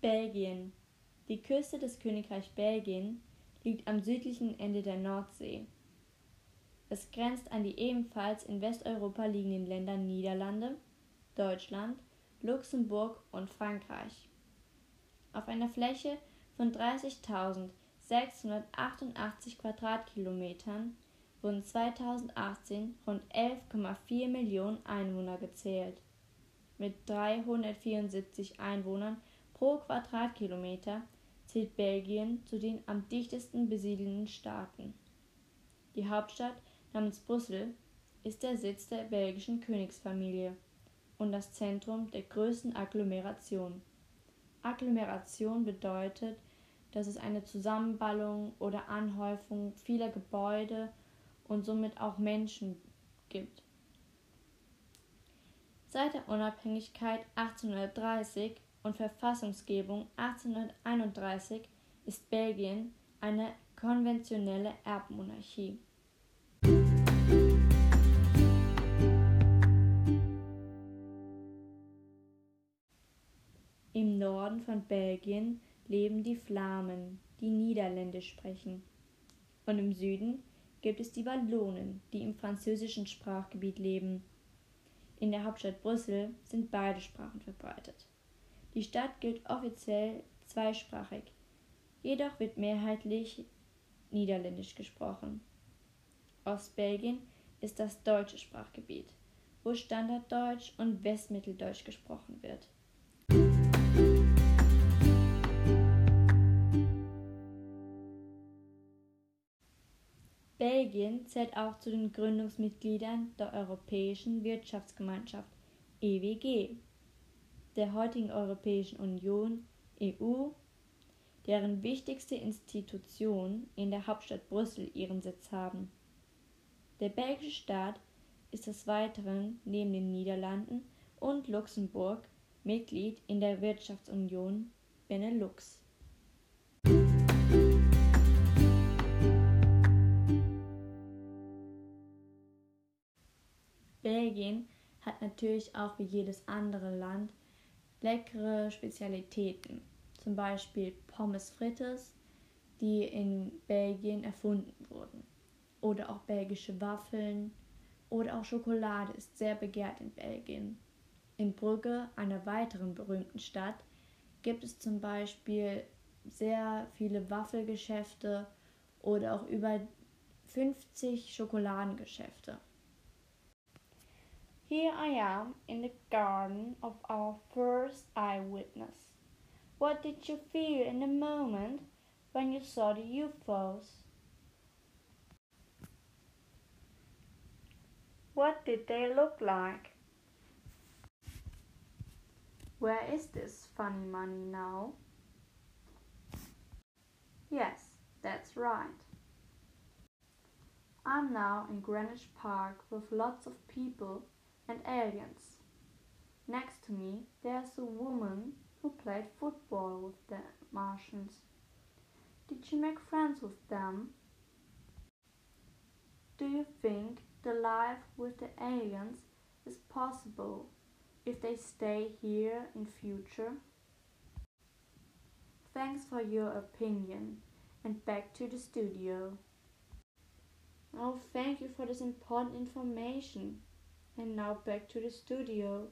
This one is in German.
Belgien. Die Küste des Königreichs Belgien liegt am südlichen Ende der Nordsee. Es grenzt an die ebenfalls in Westeuropa liegenden Länder Niederlande, Deutschland, Luxemburg und Frankreich. Auf einer Fläche von 30.688 Quadratkilometern wurden 2018 rund 11,4 Millionen Einwohner gezählt. Mit 374 Einwohnern pro Quadratkilometer zählt Belgien zu den am dichtesten besiedelten Staaten. Die Hauptstadt namens Brüssel ist der Sitz der belgischen Königsfamilie und das Zentrum der größten Agglomeration. Agglomeration bedeutet, dass es eine Zusammenballung oder Anhäufung vieler Gebäude und somit auch Menschen gibt. Seit der Unabhängigkeit 1830 und Verfassungsgebung 1831 ist Belgien eine konventionelle Erbmonarchie. Im Norden von Belgien leben die Flamen, die Niederländisch sprechen. Und im Süden gibt es die Wallonen, die im französischen Sprachgebiet leben. In der Hauptstadt Brüssel sind beide Sprachen verbreitet. Die Stadt gilt offiziell zweisprachig, jedoch wird mehrheitlich Niederländisch gesprochen. Ostbelgien ist das deutsche Sprachgebiet, wo Standarddeutsch und Westmitteldeutsch gesprochen wird. Belgien zählt auch zu den Gründungsmitgliedern der Europäischen Wirtschaftsgemeinschaft EWG, der heutigen Europäischen Union EU, deren wichtigste Institutionen in der Hauptstadt Brüssel ihren Sitz haben. Der belgische Staat ist des Weiteren neben den Niederlanden und Luxemburg Mitglied in der Wirtschaftsunion Benelux. Belgien hat natürlich auch wie jedes andere Land leckere Spezialitäten, zum Beispiel Pommes frites, die in Belgien erfunden wurden, oder auch belgische Waffeln oder auch Schokolade ist sehr begehrt in Belgien. In Brügge, einer weiteren berühmten Stadt, gibt es zum Beispiel sehr viele Waffelgeschäfte oder auch über 50 Schokoladengeschäfte. Here I am in the garden of our first eyewitness. What did you feel in the moment when you saw the UFOs? What did they look like? Where is this funny money now? Yes, that's right. I'm now in Greenwich Park with lots of people and aliens. Next to me, there's a woman who played football with the Martians. Did you make friends with them? Do you think the life with the aliens is possible if they stay here in future? Thanks for your opinion and back to the studio. Oh, thank you for this important information. And now back to the studio.